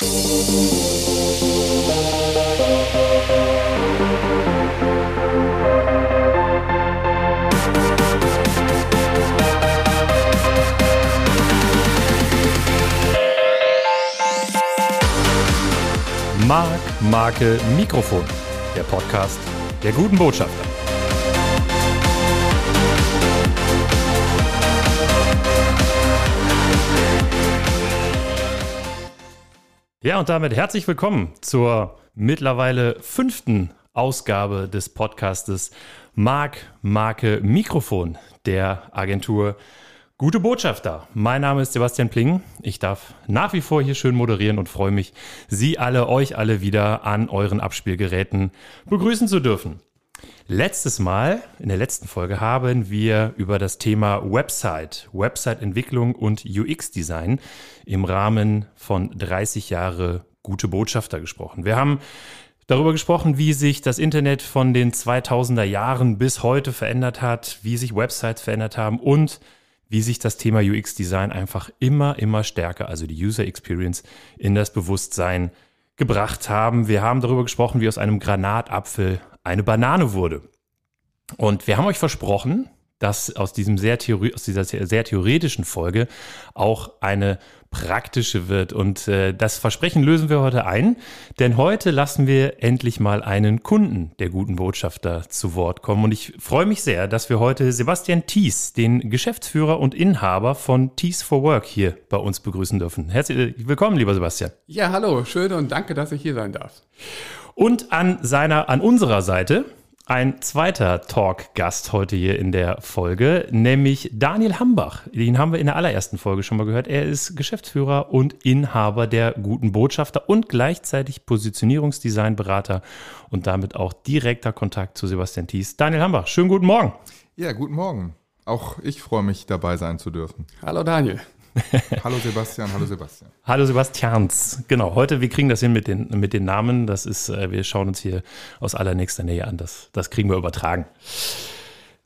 Mark, Marke, Mikrofon. Der Podcast der guten Botschafter. Ja, und damit herzlich willkommen zur mittlerweile fünften Ausgabe des Podcastes Mark, Marke, Mikrofon der Agentur Gute Botschafter. Mein Name ist Sebastian Pling. Ich darf nach wie vor hier schön moderieren und freue mich, Sie alle, euch alle wieder an euren Abspielgeräten begrüßen zu dürfen. Letztes Mal, in der letzten Folge, haben wir über das Thema Website, Website-Entwicklung und UX-Design im Rahmen von 30 Jahre Gute Botschafter gesprochen. Wir haben darüber gesprochen, wie sich das Internet von den 2000er Jahren bis heute verändert hat, wie sich Websites verändert haben und wie sich das Thema UX-Design einfach immer, immer stärker, also die User Experience, in das Bewusstsein gebracht haben. Wir haben darüber gesprochen, wie aus einem Granatapfel eine Banane wurde. Und wir haben euch versprochen, dass aus, diesem sehr Theorie, aus dieser sehr theoretischen Folge auch eine praktische wird. Und äh, das Versprechen lösen wir heute ein, denn heute lassen wir endlich mal einen Kunden der guten Botschafter zu Wort kommen. Und ich freue mich sehr, dass wir heute Sebastian Thies, den Geschäftsführer und Inhaber von Thies for Work, hier bei uns begrüßen dürfen. Herzlich willkommen, lieber Sebastian. Ja, hallo, schön und danke, dass ich hier sein darf. Und an seiner, an unserer Seite ein zweiter Talk-Gast heute hier in der Folge, nämlich Daniel Hambach. Den haben wir in der allerersten Folge schon mal gehört. Er ist Geschäftsführer und Inhaber der Guten Botschafter und gleichzeitig Positionierungsdesignberater und damit auch direkter Kontakt zu Sebastian Thies. Daniel Hambach, schönen guten Morgen. Ja, guten Morgen. Auch ich freue mich, dabei sein zu dürfen. Hallo Daniel. hallo Sebastian, hallo Sebastian. Hallo Sebastians. Genau, heute, wir kriegen das hin mit den, mit den Namen. Das ist, äh, wir schauen uns hier aus allernächster Nähe an. Das, das kriegen wir übertragen.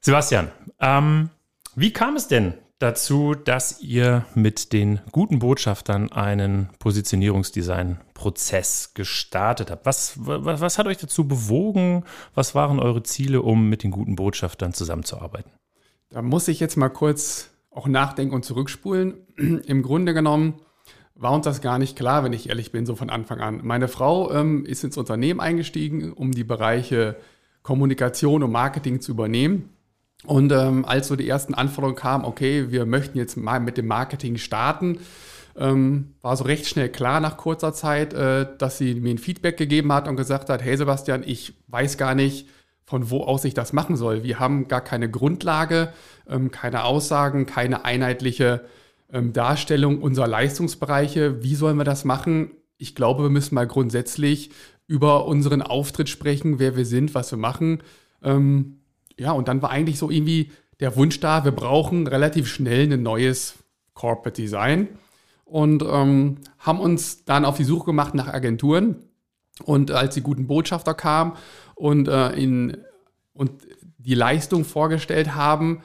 Sebastian, ähm, wie kam es denn dazu, dass ihr mit den guten Botschaftern einen Positionierungsdesign-Prozess gestartet habt? Was, was, was hat euch dazu bewogen? Was waren eure Ziele, um mit den guten Botschaftern zusammenzuarbeiten? Da muss ich jetzt mal kurz auch nachdenken und zurückspulen. Im Grunde genommen war uns das gar nicht klar, wenn ich ehrlich bin, so von Anfang an. Meine Frau ähm, ist ins Unternehmen eingestiegen, um die Bereiche Kommunikation und Marketing zu übernehmen. Und ähm, als so die ersten Anforderungen kamen, okay, wir möchten jetzt mal mit dem Marketing starten, ähm, war so recht schnell klar nach kurzer Zeit, äh, dass sie mir ein Feedback gegeben hat und gesagt hat, hey Sebastian, ich weiß gar nicht, von wo aus ich das machen soll. Wir haben gar keine Grundlage, ähm, keine Aussagen, keine einheitliche ähm, Darstellung unserer Leistungsbereiche. Wie sollen wir das machen? Ich glaube, wir müssen mal grundsätzlich über unseren Auftritt sprechen, wer wir sind, was wir machen. Ähm, ja, und dann war eigentlich so irgendwie der Wunsch da, wir brauchen relativ schnell ein neues Corporate Design und ähm, haben uns dann auf die Suche gemacht nach Agenturen. Und als die guten Botschafter kamen und, äh, in, und die Leistung vorgestellt haben,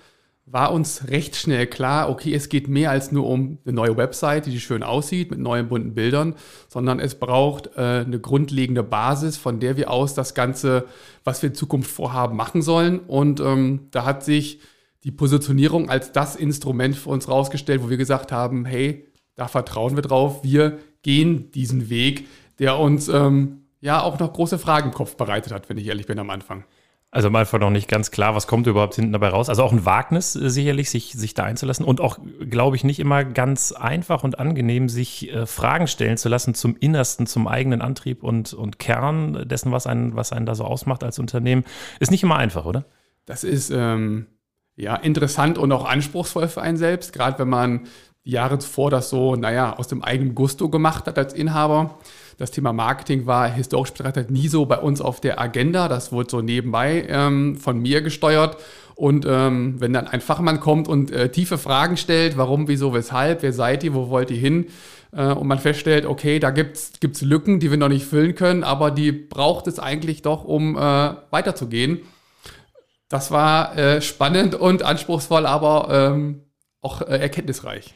war uns recht schnell klar, okay, es geht mehr als nur um eine neue Website, die schön aussieht mit neuen bunten Bildern, sondern es braucht äh, eine grundlegende Basis, von der wir aus das Ganze, was wir in Zukunft vorhaben, machen sollen. Und ähm, da hat sich die Positionierung als das Instrument für uns rausgestellt, wo wir gesagt haben, hey, da vertrauen wir drauf, wir gehen diesen Weg, der uns ähm, ja auch noch große Fragen im Kopf bereitet hat, wenn ich ehrlich bin am Anfang. Also einfach noch nicht ganz klar, was kommt überhaupt hinten dabei raus. Also auch ein Wagnis äh, sicherlich, sich, sich da einzulassen und auch, glaube ich, nicht immer ganz einfach und angenehm, sich äh, Fragen stellen zu lassen zum Innersten, zum eigenen Antrieb und, und Kern dessen, was einen, was einen da so ausmacht als Unternehmen. Ist nicht immer einfach, oder? Das ist ähm, ja interessant und auch anspruchsvoll für einen selbst, gerade wenn man Jahre zuvor das so, naja, aus dem eigenen Gusto gemacht hat als Inhaber. Das Thema Marketing war historisch betrachtet nie so bei uns auf der Agenda. Das wurde so nebenbei ähm, von mir gesteuert. Und ähm, wenn dann ein Fachmann kommt und äh, tiefe Fragen stellt, warum, wieso, weshalb, wer seid ihr, wo wollt ihr hin? Äh, und man feststellt, okay, da gibt es Lücken, die wir noch nicht füllen können, aber die braucht es eigentlich doch, um äh, weiterzugehen. Das war äh, spannend und anspruchsvoll, aber ähm, auch äh, erkenntnisreich.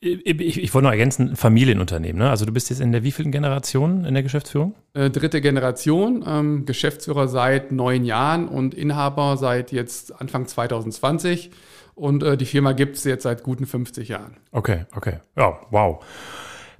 Ich, ich, wollte noch ergänzen, Familienunternehmen. Ne? Also du bist jetzt in der wievielten Generation in der Geschäftsführung? Äh, dritte Generation, ähm, Geschäftsführer seit neun Jahren und Inhaber seit jetzt Anfang 2020. Und äh, die Firma gibt es jetzt seit guten 50 Jahren. Okay, okay. Ja, wow.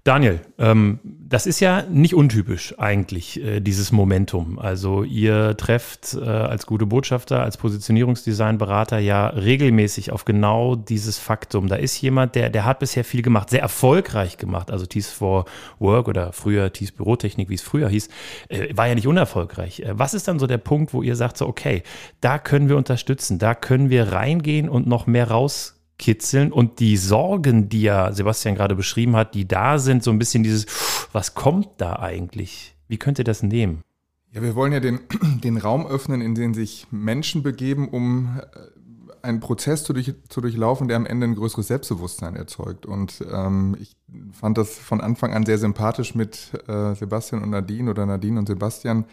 Daniel, ähm, das ist ja nicht untypisch eigentlich, äh, dieses Momentum. Also ihr trefft äh, als gute Botschafter, als Positionierungsdesignberater ja regelmäßig auf genau dieses Faktum. Da ist jemand, der, der hat bisher viel gemacht, sehr erfolgreich gemacht. Also Tees for Work oder früher Tees Bürotechnik, wie es früher hieß, äh, war ja nicht unerfolgreich. Äh, was ist dann so der Punkt, wo ihr sagt, so okay, da können wir unterstützen, da können wir reingehen und noch mehr raus kitzeln und die Sorgen, die ja Sebastian gerade beschrieben hat, die da sind, so ein bisschen dieses, was kommt da eigentlich? Wie könnt ihr das nehmen? Ja, wir wollen ja den, den Raum öffnen, in den sich Menschen begeben, um äh, einen Prozess zu, durch, zu durchlaufen, der am Ende ein größeres Selbstbewusstsein erzeugt. Und ähm, ich fand das von Anfang an sehr sympathisch mit äh, Sebastian und Nadine oder Nadine und Sebastian,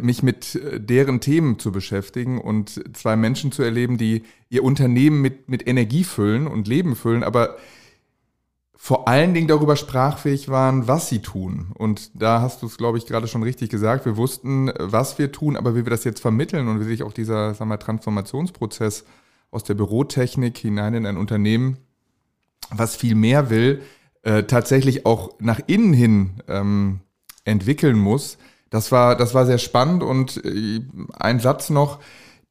mich mit äh, deren Themen zu beschäftigen und zwei Menschen zu erleben, die ihr Unternehmen mit, mit Energie füllen und Leben füllen, aber vor allen Dingen darüber sprachfähig waren, was sie tun. Und da hast du es, glaube ich, gerade schon richtig gesagt. Wir wussten, was wir tun, aber wie wir das jetzt vermitteln und wie sich auch dieser sagen wir, Transformationsprozess aus der Bürotechnik hinein in ein Unternehmen, was viel mehr will, äh, tatsächlich auch nach innen hin ähm, entwickeln muss, das war, das war sehr spannend und äh, ein Satz noch.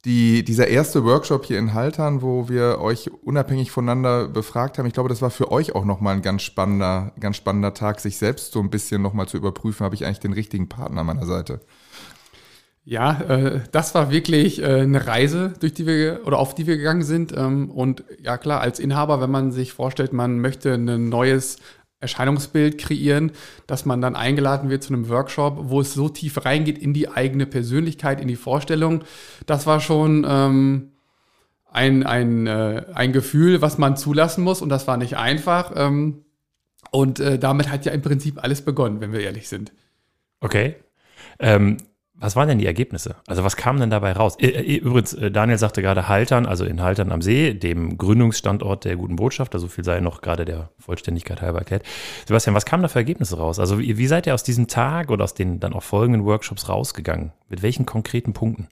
Die, dieser erste Workshop hier in Haltern, wo wir euch unabhängig voneinander befragt haben, ich glaube, das war für euch auch nochmal ein ganz spannender, ganz spannender Tag, sich selbst so ein bisschen nochmal zu überprüfen, habe ich eigentlich den richtigen Partner an meiner Seite. Ja, äh, das war wirklich äh, eine Reise, durch die wir oder auf die wir gegangen sind. Ähm, und ja klar, als Inhaber, wenn man sich vorstellt, man möchte ein neues Erscheinungsbild kreieren, dass man dann eingeladen wird zu einem Workshop, wo es so tief reingeht in die eigene Persönlichkeit, in die Vorstellung. Das war schon ähm, ein, ein, äh, ein Gefühl, was man zulassen muss und das war nicht einfach. Ähm, und äh, damit hat ja im Prinzip alles begonnen, wenn wir ehrlich sind. Okay. Ähm, was waren denn die Ergebnisse? Also was kam denn dabei raus? Äh, äh, übrigens, äh, Daniel sagte gerade Haltern, also in Haltern am See, dem Gründungsstandort der guten Botschaft, also viel sei noch gerade der Vollständigkeit halber erklärt. Sebastian, was kam da für Ergebnisse raus? Also wie, wie seid ihr aus diesem Tag oder aus den dann auch folgenden Workshops rausgegangen? Mit welchen konkreten Punkten?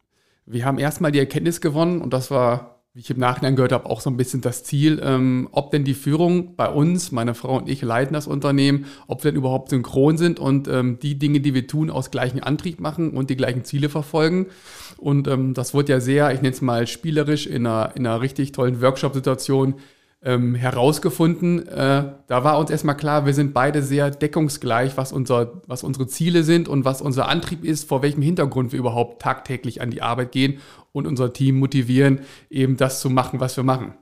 Wir haben erstmal die Erkenntnis gewonnen und das war wie ich im Nachhinein gehört habe, auch so ein bisschen das Ziel, ähm, ob denn die Führung bei uns, meine Frau und ich leiten das Unternehmen, ob wir denn überhaupt synchron sind und ähm, die Dinge, die wir tun, aus gleichem Antrieb machen und die gleichen Ziele verfolgen. Und ähm, das wurde ja sehr, ich nenne es mal spielerisch, in einer, in einer richtig tollen Workshop-Situation ähm, herausgefunden. Äh, da war uns erstmal klar, wir sind beide sehr deckungsgleich, was, unser, was unsere Ziele sind und was unser Antrieb ist, vor welchem Hintergrund wir überhaupt tagtäglich an die Arbeit gehen und unser Team motivieren, eben das zu machen, was wir machen.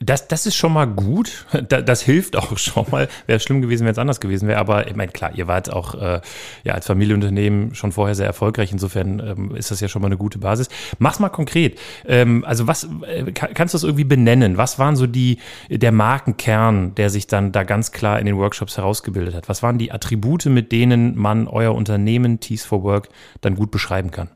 Das, das ist schon mal gut. Das, hilft auch schon mal. Wäre schlimm gewesen, wenn es anders gewesen wäre. Aber ich meine, klar, ihr wart auch äh, ja, als Familienunternehmen schon vorher sehr erfolgreich. Insofern ähm, ist das ja schon mal eine gute Basis. Mach's mal konkret. Ähm, also was äh, kannst du das irgendwie benennen? Was waren so die der Markenkern, der sich dann da ganz klar in den Workshops herausgebildet hat? Was waren die Attribute, mit denen man euer Unternehmen Tees for Work dann gut beschreiben kann?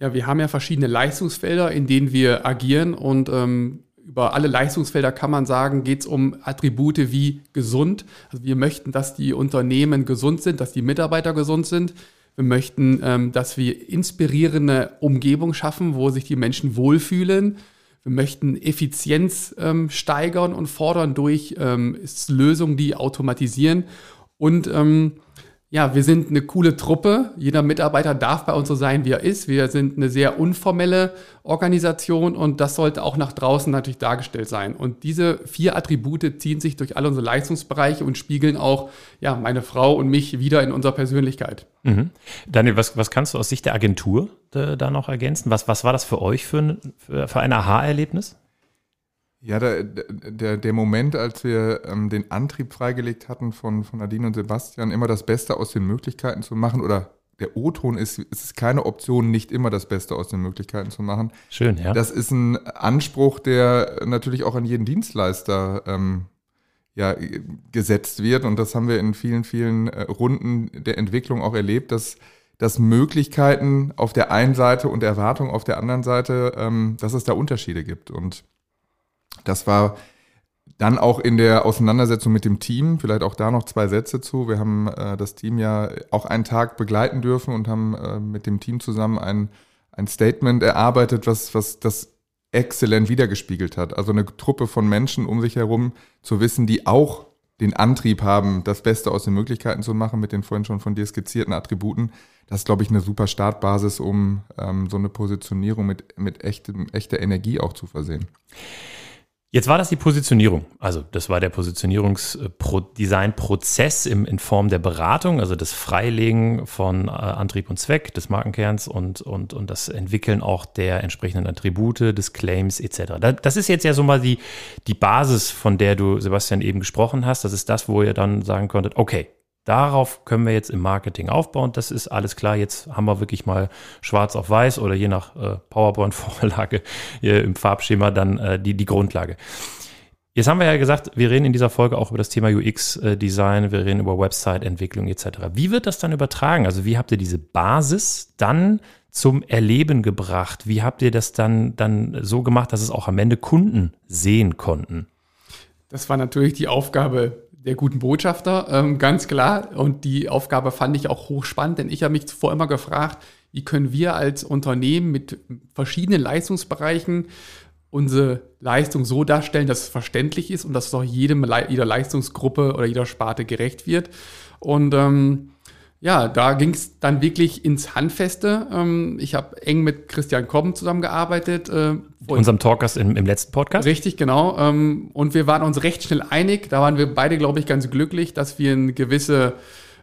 Ja, wir haben ja verschiedene Leistungsfelder, in denen wir agieren und ähm, über alle Leistungsfelder kann man sagen, geht es um Attribute wie gesund. Also wir möchten, dass die Unternehmen gesund sind, dass die Mitarbeiter gesund sind. Wir möchten, ähm, dass wir inspirierende Umgebung schaffen, wo sich die Menschen wohlfühlen. Wir möchten Effizienz ähm, steigern und fordern durch ähm, Lösungen, die automatisieren. Und ähm, ja, wir sind eine coole Truppe. Jeder Mitarbeiter darf bei uns so sein, wie er ist. Wir sind eine sehr unformelle Organisation und das sollte auch nach draußen natürlich dargestellt sein. Und diese vier Attribute ziehen sich durch alle unsere Leistungsbereiche und spiegeln auch ja, meine Frau und mich wieder in unserer Persönlichkeit. Mhm. Daniel, was, was kannst du aus Sicht der Agentur da, da noch ergänzen? Was, was war das für euch für ein, für ein Aha-Erlebnis? Ja, der, der, der Moment, als wir ähm, den Antrieb freigelegt hatten von, von Nadine und Sebastian, immer das Beste aus den Möglichkeiten zu machen oder der O-Ton ist, es ist keine Option, nicht immer das Beste aus den Möglichkeiten zu machen. Schön, ja. Das ist ein Anspruch, der natürlich auch an jeden Dienstleister ähm, ja, gesetzt wird. Und das haben wir in vielen, vielen äh, Runden der Entwicklung auch erlebt, dass, dass Möglichkeiten auf der einen Seite und Erwartungen auf der anderen Seite, ähm, dass es da Unterschiede gibt. Und das war dann auch in der Auseinandersetzung mit dem Team, vielleicht auch da noch zwei Sätze zu. Wir haben äh, das Team ja auch einen Tag begleiten dürfen und haben äh, mit dem Team zusammen ein, ein Statement erarbeitet, was, was das exzellent wiedergespiegelt hat. Also eine Truppe von Menschen um sich herum zu wissen, die auch den Antrieb haben, das Beste aus den Möglichkeiten zu machen mit den vorhin schon von dir skizzierten Attributen. Das ist, glaube ich, eine super Startbasis, um ähm, so eine Positionierung mit, mit echtem, echter Energie auch zu versehen. Jetzt war das die Positionierung. Also das war der Positionierungsdesign-Prozess in Form der Beratung, also das Freilegen von äh, Antrieb und Zweck des Markenkerns und, und, und das Entwickeln auch der entsprechenden Attribute, des Claims etc. Das ist jetzt ja so mal die, die Basis, von der du, Sebastian, eben gesprochen hast. Das ist das, wo ihr dann sagen konntet, okay, Darauf können wir jetzt im Marketing aufbauen. Das ist alles klar. Jetzt haben wir wirklich mal schwarz auf weiß oder je nach äh, PowerPoint-Vorlage im Farbschema dann äh, die, die Grundlage. Jetzt haben wir ja gesagt, wir reden in dieser Folge auch über das Thema UX-Design, wir reden über Website-Entwicklung etc. Wie wird das dann übertragen? Also wie habt ihr diese Basis dann zum Erleben gebracht? Wie habt ihr das dann, dann so gemacht, dass es auch am Ende Kunden sehen konnten? Das war natürlich die Aufgabe der guten Botschafter, ähm, ganz klar. Und die Aufgabe fand ich auch hochspannend, denn ich habe mich zuvor immer gefragt, wie können wir als Unternehmen mit verschiedenen Leistungsbereichen unsere Leistung so darstellen, dass es verständlich ist und dass es auch jedem, jeder Leistungsgruppe oder jeder Sparte gerecht wird. Und ähm, ja, da ging es dann wirklich ins Handfeste. Ähm, ich habe eng mit Christian Koppen zusammengearbeitet. Äh, Unserem Talkers im, im, letzten Podcast. Richtig, genau. Ähm, und wir waren uns recht schnell einig. Da waren wir beide, glaube ich, ganz glücklich, dass wir eine gewisse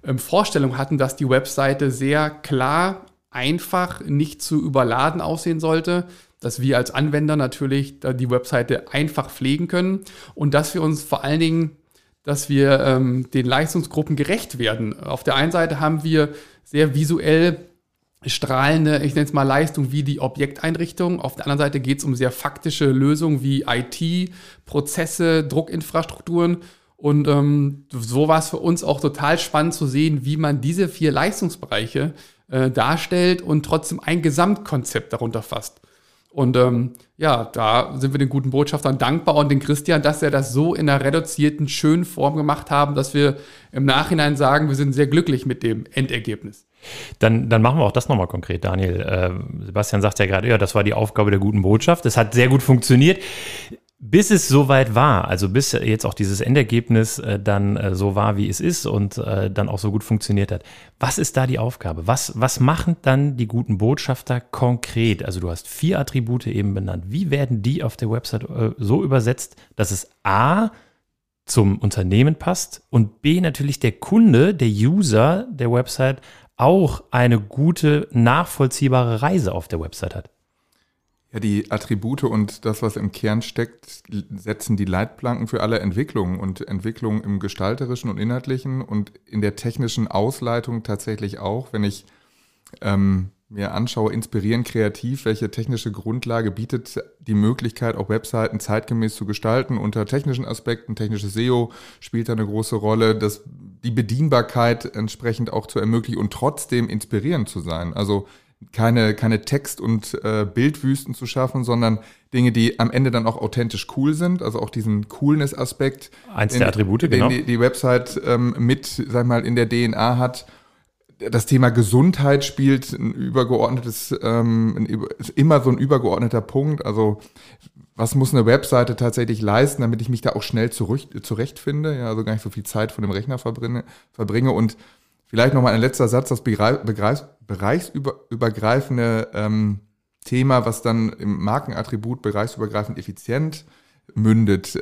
ähm, Vorstellung hatten, dass die Webseite sehr klar, einfach, nicht zu überladen aussehen sollte. Dass wir als Anwender natürlich die Webseite einfach pflegen können und dass wir uns vor allen Dingen dass wir ähm, den Leistungsgruppen gerecht werden. Auf der einen Seite haben wir sehr visuell strahlende, ich nenne es mal Leistung wie die Objekteinrichtung. Auf der anderen Seite geht es um sehr faktische Lösungen wie IT, Prozesse, Druckinfrastrukturen. Und ähm, so war es für uns auch total spannend zu sehen, wie man diese vier Leistungsbereiche äh, darstellt und trotzdem ein Gesamtkonzept darunter fasst. Und ähm, ja, da sind wir den guten Botschaftern dankbar und den Christian, dass er das so in einer reduzierten, schönen Form gemacht haben, dass wir im Nachhinein sagen, wir sind sehr glücklich mit dem Endergebnis. Dann, dann machen wir auch das nochmal konkret, Daniel. Äh, Sebastian sagt ja gerade, ja, das war die Aufgabe der guten Botschaft. Es hat sehr gut funktioniert. Bis es soweit war, also bis jetzt auch dieses Endergebnis äh, dann äh, so war, wie es ist und äh, dann auch so gut funktioniert hat. Was ist da die Aufgabe? Was, was machen dann die guten Botschafter konkret? Also du hast vier Attribute eben benannt. Wie werden die auf der Website äh, so übersetzt, dass es A zum Unternehmen passt und B natürlich der Kunde, der User der Website auch eine gute, nachvollziehbare Reise auf der Website hat? Ja, die Attribute und das, was im Kern steckt, setzen die Leitplanken für alle Entwicklungen und Entwicklungen im gestalterischen und inhaltlichen und in der technischen Ausleitung tatsächlich auch, wenn ich ähm, mir anschaue, inspirieren kreativ, welche technische Grundlage bietet die Möglichkeit, auch Webseiten zeitgemäß zu gestalten unter technischen Aspekten. Technisches SEO spielt da eine große Rolle, dass die Bedienbarkeit entsprechend auch zu ermöglichen und trotzdem inspirierend zu sein. Also keine, keine Text- und äh, Bildwüsten zu schaffen, sondern Dinge, die am Ende dann auch authentisch cool sind, also auch diesen Coolness-Aspekt. Eins der Attribute, den genau. Die, die Website ähm, mit, sag ich mal, in der DNA hat. Das Thema Gesundheit spielt ein übergeordnetes, ähm, ein, ist immer so ein übergeordneter Punkt. Also was muss eine Webseite tatsächlich leisten, damit ich mich da auch schnell zurechtfinde, ja, also gar nicht so viel Zeit von dem Rechner verbringe, verbringe und Vielleicht nochmal ein letzter Satz, das bereichsübergreifende ähm, Thema, was dann im Markenattribut bereichsübergreifend effizient mündet.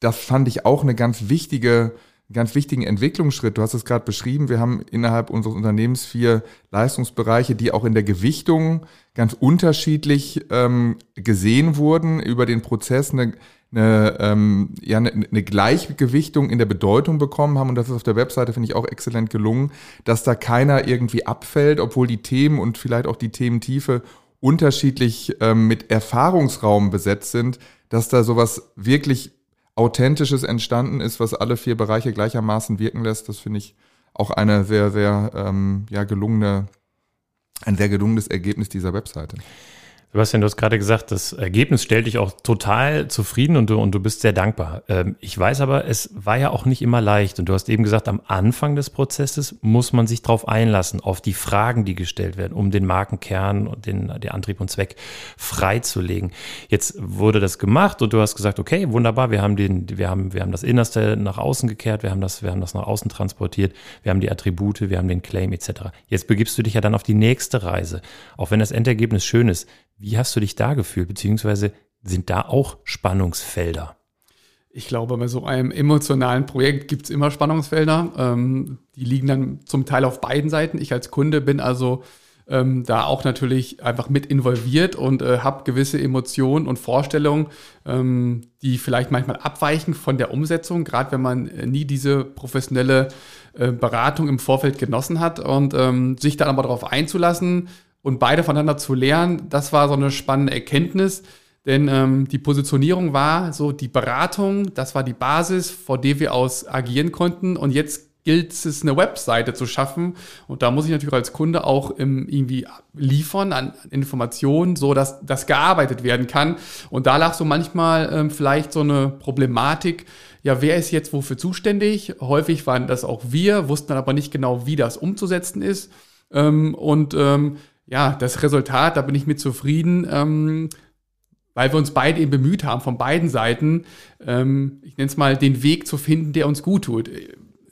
Das fand ich auch eine ganz wichtige, ganz wichtigen Entwicklungsschritt. Du hast es gerade beschrieben. Wir haben innerhalb unseres Unternehmens vier Leistungsbereiche, die auch in der Gewichtung ganz unterschiedlich ähm, gesehen wurden über den Prozess. Eine, eine, ähm, ja, eine, eine Gleichgewichtung in der Bedeutung bekommen haben. Und das ist auf der Webseite, finde ich, auch exzellent gelungen, dass da keiner irgendwie abfällt, obwohl die Themen und vielleicht auch die Thementiefe unterschiedlich ähm, mit Erfahrungsraum besetzt sind, dass da sowas wirklich Authentisches entstanden ist, was alle vier Bereiche gleichermaßen wirken lässt. Das finde ich auch eine sehr, sehr ähm, ja, gelungene, ein sehr gelungenes Ergebnis dieser Webseite. Sebastian, du hast gerade gesagt, das Ergebnis stellt dich auch total zufrieden und du, und du bist sehr dankbar. Ähm, ich weiß aber, es war ja auch nicht immer leicht. Und du hast eben gesagt, am Anfang des Prozesses muss man sich darauf einlassen, auf die Fragen, die gestellt werden, um den Markenkern und den, den Antrieb und Zweck freizulegen. Jetzt wurde das gemacht und du hast gesagt, okay, wunderbar, wir haben den, wir haben, wir haben das Innerste nach außen gekehrt, wir haben das, wir haben das nach außen transportiert, wir haben die Attribute, wir haben den Claim etc. Jetzt begibst du dich ja dann auf die nächste Reise. Auch wenn das Endergebnis schön ist, wie hast du dich da gefühlt, beziehungsweise sind da auch Spannungsfelder? Ich glaube, bei so einem emotionalen Projekt gibt es immer Spannungsfelder. Ähm, die liegen dann zum Teil auf beiden Seiten. Ich als Kunde bin also ähm, da auch natürlich einfach mit involviert und äh, habe gewisse Emotionen und Vorstellungen, ähm, die vielleicht manchmal abweichen von der Umsetzung, gerade wenn man äh, nie diese professionelle äh, Beratung im Vorfeld genossen hat und ähm, sich dann aber darauf einzulassen, und beide voneinander zu lernen, das war so eine spannende Erkenntnis. Denn ähm, die Positionierung war so die Beratung, das war die Basis, vor der wir aus agieren konnten. Und jetzt gilt es, eine Webseite zu schaffen. Und da muss ich natürlich als Kunde auch im, irgendwie liefern an Informationen, so dass das gearbeitet werden kann. Und da lag so manchmal ähm, vielleicht so eine Problematik. Ja, wer ist jetzt wofür zuständig? Häufig waren das auch wir, wussten dann aber nicht genau, wie das umzusetzen ist. Ähm, und ähm, ja, das Resultat, da bin ich mit zufrieden, ähm, weil wir uns beide eben bemüht haben, von beiden Seiten, ähm, ich nenne es mal, den Weg zu finden, der uns gut tut.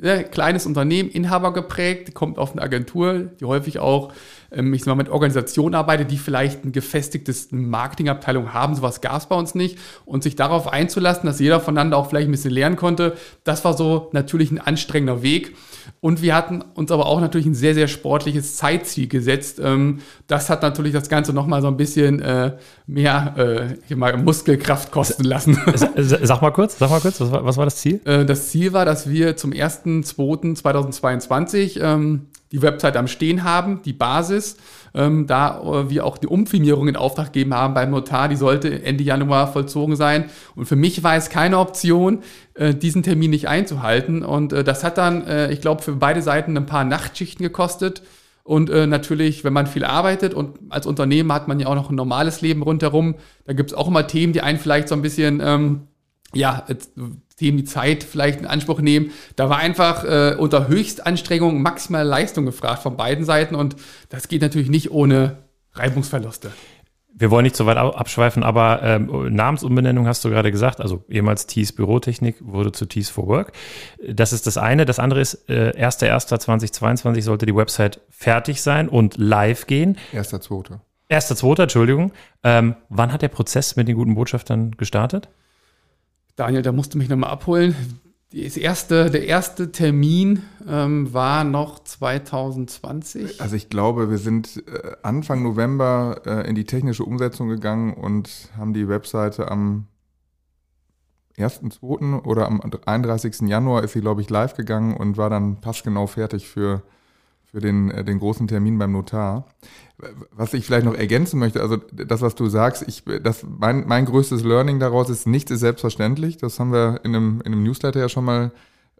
Ja, kleines Unternehmen, Inhaber geprägt, kommt auf eine Agentur, die häufig auch, ähm, ich sag mal, mit Organisationen arbeitet, die vielleicht ein gefestigtes Marketingabteilung haben. Sowas gab es bei uns nicht. Und sich darauf einzulassen, dass jeder voneinander auch vielleicht ein bisschen lernen konnte, das war so natürlich ein anstrengender Weg. Und wir hatten uns aber auch natürlich ein sehr, sehr sportliches Zeitziel gesetzt. Ähm, das hat natürlich das Ganze nochmal so ein bisschen äh, mehr äh, mal Muskelkraft kosten lassen. Sag mal kurz, sag mal kurz, was war, was war das Ziel? Äh, das Ziel war, dass wir zum 1.2.2022 ähm, die Website am Stehen haben, die Basis ähm, da äh, wir auch die Umfirmierung in Auftrag gegeben haben beim Notar, die sollte Ende Januar vollzogen sein. Und für mich war es keine Option, äh, diesen Termin nicht einzuhalten. Und äh, das hat dann, äh, ich glaube, für beide Seiten ein paar Nachtschichten gekostet. Und äh, natürlich, wenn man viel arbeitet und als Unternehmen hat man ja auch noch ein normales Leben rundherum, da gibt es auch immer Themen, die einen vielleicht so ein bisschen ähm, ja, Themen die Zeit vielleicht in Anspruch nehmen. Da war einfach äh, unter Höchstanstrengung maximale Leistung gefragt von beiden Seiten und das geht natürlich nicht ohne Reibungsverluste. Wir wollen nicht so weit abschweifen, aber ähm, Namensumbenennung hast du gerade gesagt, also ehemals Tees Bürotechnik wurde zu Tees for Work. Das ist das eine. Das andere ist, äh, 1.1.2022 sollte die Website fertig sein und live gehen. 1.2. 1.2. Entschuldigung. Ähm, wann hat der Prozess mit den guten Botschaftern gestartet? Daniel, da musst du mich nochmal abholen. Erste, der erste Termin ähm, war noch 2020. Also ich glaube, wir sind äh, Anfang November äh, in die technische Umsetzung gegangen und haben die Webseite am 1.2. oder am 31. Januar ist sie, glaube ich, live gegangen und war dann passgenau fertig für, für den, äh, den großen Termin beim Notar. Was ich vielleicht noch ergänzen möchte, also das, was du sagst, ich, das, mein, mein größtes Learning daraus ist, nichts ist selbstverständlich. Das haben wir in einem, in einem Newsletter ja schon mal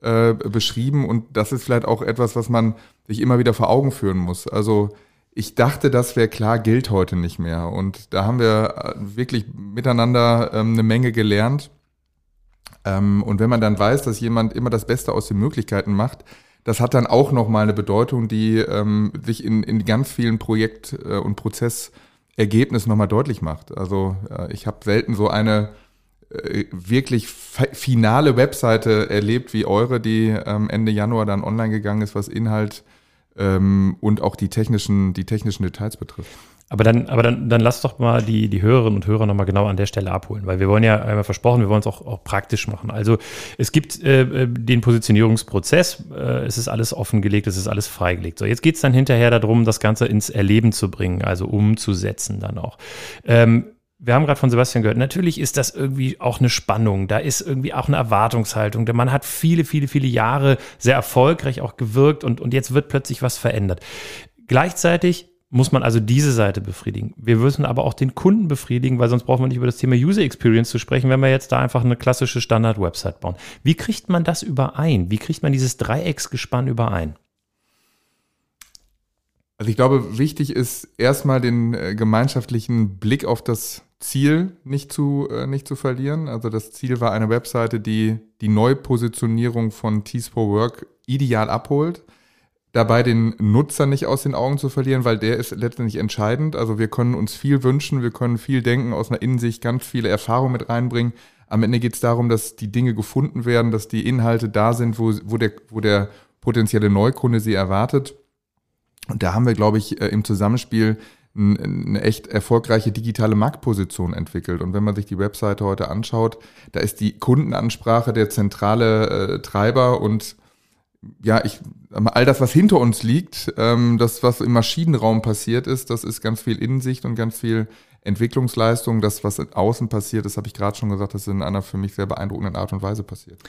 äh, beschrieben und das ist vielleicht auch etwas, was man sich immer wieder vor Augen führen muss. Also ich dachte, das wäre klar, gilt heute nicht mehr. Und da haben wir äh, wirklich miteinander ähm, eine Menge gelernt. Ähm, und wenn man dann weiß, dass jemand immer das Beste aus den Möglichkeiten macht, das hat dann auch nochmal eine Bedeutung, die ähm, sich in, in ganz vielen Projekt- äh, und Prozessergebnissen nochmal deutlich macht. Also äh, ich habe selten so eine äh, wirklich finale Webseite erlebt wie eure, die ähm, Ende Januar dann online gegangen ist, was Inhalt ähm, und auch die technischen, die technischen Details betrifft. Aber dann, aber dann, dann lass doch mal die, die Hörerinnen und Hörer nochmal genau an der Stelle abholen, weil wir wollen ja einmal versprochen, wir wollen es auch, auch praktisch machen. Also es gibt äh, äh, den Positionierungsprozess, äh, es ist alles offengelegt, es ist alles freigelegt. So, jetzt geht es dann hinterher darum, das Ganze ins Erleben zu bringen, also umzusetzen dann auch. Ähm, wir haben gerade von Sebastian gehört, natürlich ist das irgendwie auch eine Spannung, da ist irgendwie auch eine Erwartungshaltung. Der Mann hat viele, viele, viele Jahre sehr erfolgreich auch gewirkt und, und jetzt wird plötzlich was verändert. Gleichzeitig muss man also diese Seite befriedigen. Wir müssen aber auch den Kunden befriedigen, weil sonst brauchen wir nicht über das Thema User Experience zu sprechen, wenn wir jetzt da einfach eine klassische Standard-Website bauen. Wie kriegt man das überein? Wie kriegt man dieses Dreiecksgespann überein? Also ich glaube, wichtig ist erstmal den äh, gemeinschaftlichen Blick auf das Ziel nicht zu, äh, nicht zu verlieren. Also das Ziel war eine Webseite, die die Neupositionierung von Tees for Work ideal abholt. Dabei den Nutzer nicht aus den Augen zu verlieren, weil der ist letztendlich entscheidend. Also wir können uns viel wünschen, wir können viel denken, aus einer Innensicht ganz viele Erfahrungen mit reinbringen. Am Ende geht es darum, dass die Dinge gefunden werden, dass die Inhalte da sind, wo, wo, der, wo der potenzielle Neukunde sie erwartet. Und da haben wir, glaube ich, äh, im Zusammenspiel eine echt erfolgreiche digitale Marktposition entwickelt. Und wenn man sich die Webseite heute anschaut, da ist die Kundenansprache der zentrale äh, Treiber und ja, ich, all das, was hinter uns liegt, ähm, das, was im Maschinenraum passiert ist, das ist ganz viel Innensicht und ganz viel Entwicklungsleistung. Das, was außen passiert ist, habe ich gerade schon gesagt, das ist in einer für mich sehr beeindruckenden Art und Weise passiert.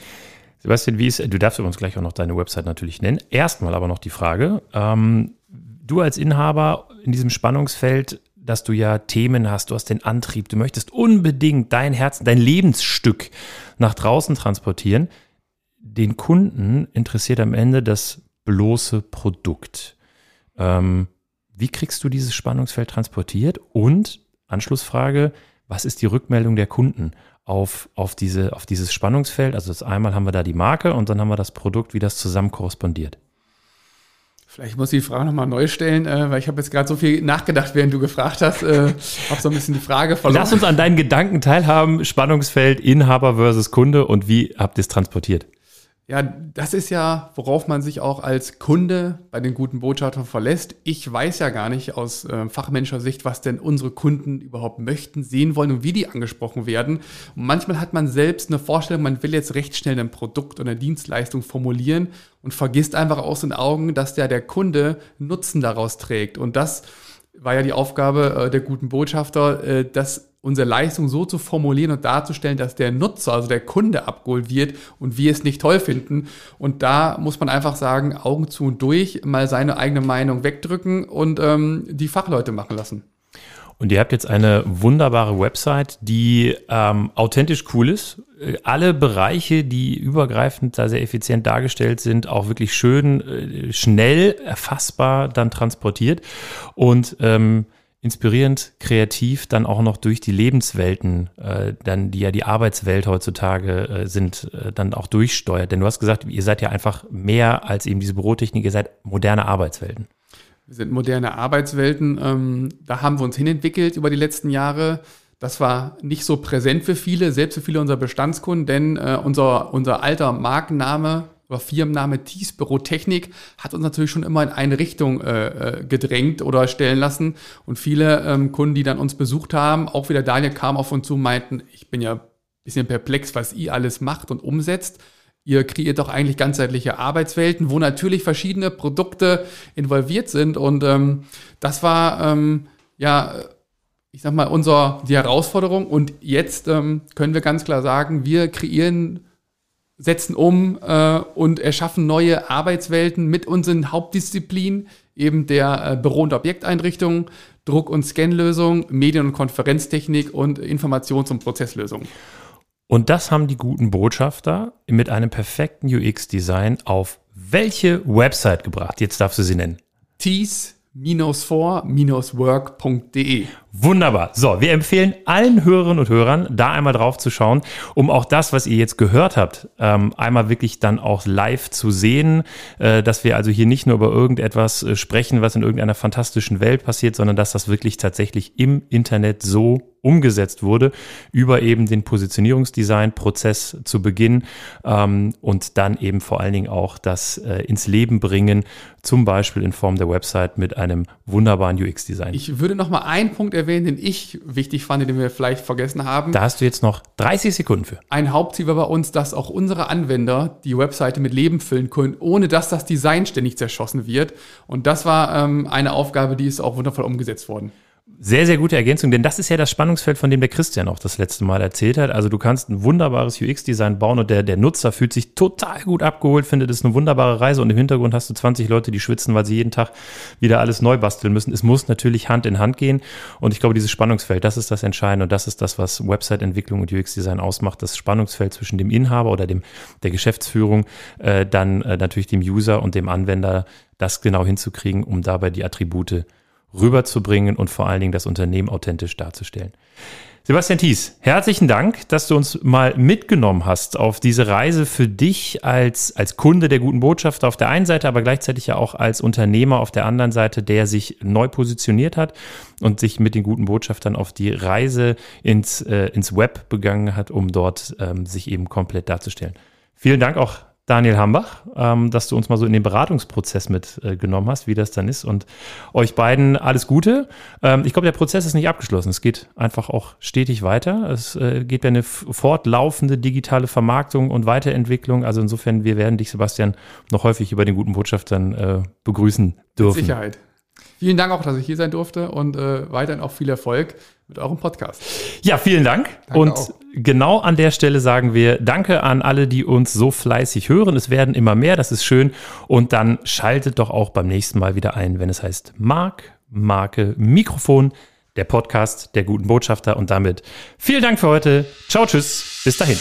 Sebastian, wie ist, du darfst uns gleich auch noch deine Website natürlich nennen. Erstmal aber noch die Frage, ähm, du als Inhaber in diesem Spannungsfeld, dass du ja Themen hast, du hast den Antrieb, du möchtest unbedingt dein Herz, dein Lebensstück nach draußen transportieren. Den Kunden interessiert am Ende das bloße Produkt. Ähm, wie kriegst du dieses Spannungsfeld transportiert? Und Anschlussfrage, was ist die Rückmeldung der Kunden auf, auf, diese, auf dieses Spannungsfeld? Also das einmal haben wir da die Marke und dann haben wir das Produkt, wie das zusammen korrespondiert. Vielleicht muss ich die Frage nochmal neu stellen, äh, weil ich habe jetzt gerade so viel nachgedacht, während du gefragt hast. Äh, habe so ein bisschen die Frage verloren. Lass uns an deinen Gedanken teilhaben. Spannungsfeld Inhaber versus Kunde und wie habt ihr es transportiert? Ja, das ist ja, worauf man sich auch als Kunde bei den guten Botschaftern verlässt. Ich weiß ja gar nicht aus äh, fachmännischer Sicht, was denn unsere Kunden überhaupt möchten, sehen wollen und wie die angesprochen werden. Und manchmal hat man selbst eine Vorstellung, man will jetzt recht schnell ein Produkt oder eine Dienstleistung formulieren und vergisst einfach aus den Augen, dass der, der Kunde Nutzen daraus trägt. Und das war ja die Aufgabe äh, der guten Botschafter, äh, das unsere Leistung so zu formulieren und darzustellen, dass der Nutzer, also der Kunde abgeholt wird und wir es nicht toll finden. Und da muss man einfach sagen, Augen zu und durch, mal seine eigene Meinung wegdrücken und ähm, die Fachleute machen lassen. Und ihr habt jetzt eine wunderbare Website, die ähm, authentisch cool ist. Alle Bereiche, die übergreifend da sehr effizient dargestellt sind, auch wirklich schön, äh, schnell erfassbar dann transportiert. Und ähm, inspirierend, kreativ, dann auch noch durch die Lebenswelten, äh, dann die ja die Arbeitswelt heutzutage äh, sind, äh, dann auch durchsteuert. Denn du hast gesagt, ihr seid ja einfach mehr als eben diese Bürotechnik, ihr seid moderne Arbeitswelten. Wir sind moderne Arbeitswelten. Ähm, da haben wir uns hinentwickelt über die letzten Jahre. Das war nicht so präsent für viele, selbst für viele unserer Bestandskunden, denn äh, unser, unser alter Markenname oder Firmenname Thies Bürotechnik hat uns natürlich schon immer in eine Richtung äh, äh, gedrängt oder stellen lassen. Und viele ähm, Kunden, die dann uns besucht haben, auch wieder Daniel kam auf uns zu, meinten, ich bin ja ein bisschen perplex, was ihr alles macht und umsetzt. Ihr kreiert doch eigentlich ganzheitliche Arbeitswelten, wo natürlich verschiedene Produkte involviert sind. Und ähm, das war ähm, ja ich sag mal, unser, die Herausforderung. Und jetzt ähm, können wir ganz klar sagen, wir kreieren setzen um äh, und erschaffen neue Arbeitswelten mit unseren Hauptdisziplinen, eben der äh, Büro- und Objekteinrichtung, Druck- und Scanlösung, Medien- und Konferenztechnik und Informations- und Prozesslösung. Und das haben die guten Botschafter mit einem perfekten UX-Design auf welche Website gebracht? Jetzt darfst du sie nennen. tease-for-work.de Wunderbar. So, wir empfehlen allen Hörerinnen und Hörern, da einmal drauf zu schauen, um auch das, was ihr jetzt gehört habt, ähm, einmal wirklich dann auch live zu sehen, äh, dass wir also hier nicht nur über irgendetwas äh, sprechen, was in irgendeiner fantastischen Welt passiert, sondern dass das wirklich tatsächlich im Internet so umgesetzt wurde, über eben den Positionierungsdesign-Prozess zu Beginn ähm, und dann eben vor allen Dingen auch das äh, ins Leben bringen, zum Beispiel in Form der Website mit einem wunderbaren UX-Design. Ich würde noch mal einen Punkt erwähnen, erwähnen, den ich wichtig fand, den wir vielleicht vergessen haben. Da hast du jetzt noch 30 Sekunden für. Ein Hauptziel war bei uns, dass auch unsere Anwender die Webseite mit Leben füllen können, ohne dass das Design ständig zerschossen wird. Und das war ähm, eine Aufgabe, die ist auch wundervoll umgesetzt worden. Sehr, sehr gute Ergänzung, denn das ist ja das Spannungsfeld, von dem der Christian auch das letzte Mal erzählt hat. Also du kannst ein wunderbares UX-Design bauen und der, der Nutzer fühlt sich total gut abgeholt, findet es eine wunderbare Reise und im Hintergrund hast du 20 Leute, die schwitzen, weil sie jeden Tag wieder alles neu basteln müssen. Es muss natürlich Hand in Hand gehen und ich glaube, dieses Spannungsfeld, das ist das Entscheidende und das ist das, was Website-Entwicklung und UX-Design ausmacht. Das Spannungsfeld zwischen dem Inhaber oder dem, der Geschäftsführung, äh, dann äh, natürlich dem User und dem Anwender, das genau hinzukriegen, um dabei die Attribute rüberzubringen und vor allen Dingen das Unternehmen authentisch darzustellen. Sebastian Thies, herzlichen Dank, dass du uns mal mitgenommen hast auf diese Reise für dich als, als Kunde der guten Botschaft auf der einen Seite, aber gleichzeitig ja auch als Unternehmer auf der anderen Seite, der sich neu positioniert hat und sich mit den guten Botschaftern auf die Reise ins, äh, ins Web begangen hat, um dort ähm, sich eben komplett darzustellen. Vielen Dank auch Daniel Hambach, ähm, dass du uns mal so in den Beratungsprozess mitgenommen äh, hast, wie das dann ist. Und euch beiden alles Gute. Ähm, ich glaube, der Prozess ist nicht abgeschlossen. Es geht einfach auch stetig weiter. Es äh, geht ja eine fortlaufende digitale Vermarktung und Weiterentwicklung. Also insofern, wir werden dich, Sebastian, noch häufig über den guten Botschaftern äh, begrüßen dürfen. Mit Sicherheit. Vielen Dank auch, dass ich hier sein durfte und äh, weiterhin auch viel Erfolg mit eurem Podcast. Ja, vielen Dank. Danke und auch. genau an der Stelle sagen wir Danke an alle, die uns so fleißig hören. Es werden immer mehr, das ist schön. Und dann schaltet doch auch beim nächsten Mal wieder ein, wenn es heißt Mark, Marke, Mikrofon, der Podcast der guten Botschafter. Und damit vielen Dank für heute. Ciao, tschüss. Bis dahin.